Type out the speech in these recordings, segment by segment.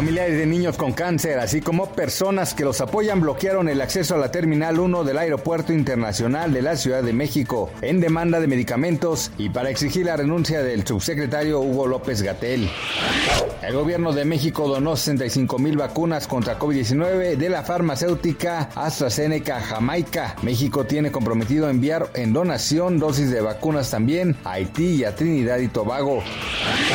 Familiares de niños con cáncer, así como personas que los apoyan, bloquearon el acceso a la Terminal 1 del Aeropuerto Internacional de la Ciudad de México en demanda de medicamentos y para exigir la renuncia del subsecretario Hugo López Gatel. El gobierno de México donó 65 mil vacunas contra COVID-19 de la farmacéutica AstraZeneca Jamaica. México tiene comprometido enviar en donación dosis de vacunas también a Haití y a Trinidad y Tobago.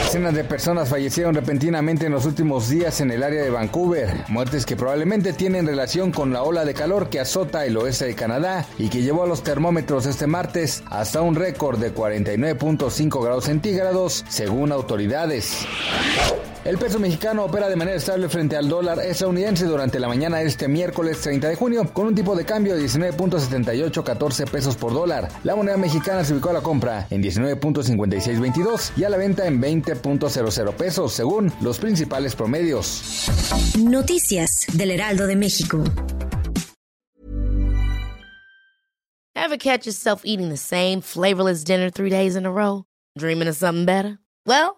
Decenas de personas fallecieron repentinamente en los últimos días en el área de Vancouver, muertes que probablemente tienen relación con la ola de calor que azota el oeste de Canadá y que llevó a los termómetros este martes hasta un récord de 49.5 grados centígrados, según autoridades. El peso mexicano opera de manera estable frente al dólar estadounidense durante la mañana de este miércoles 30 de junio con un tipo de cambio de 19.7814 pesos por dólar. La moneda mexicana se ubicó a la compra en 19.5622 y a la venta en 20.00 pesos según los principales promedios. Noticias del Heraldo de México. Ever catch yourself eating the same flavorless dinner three days in a row? Dreaming of something better? Well,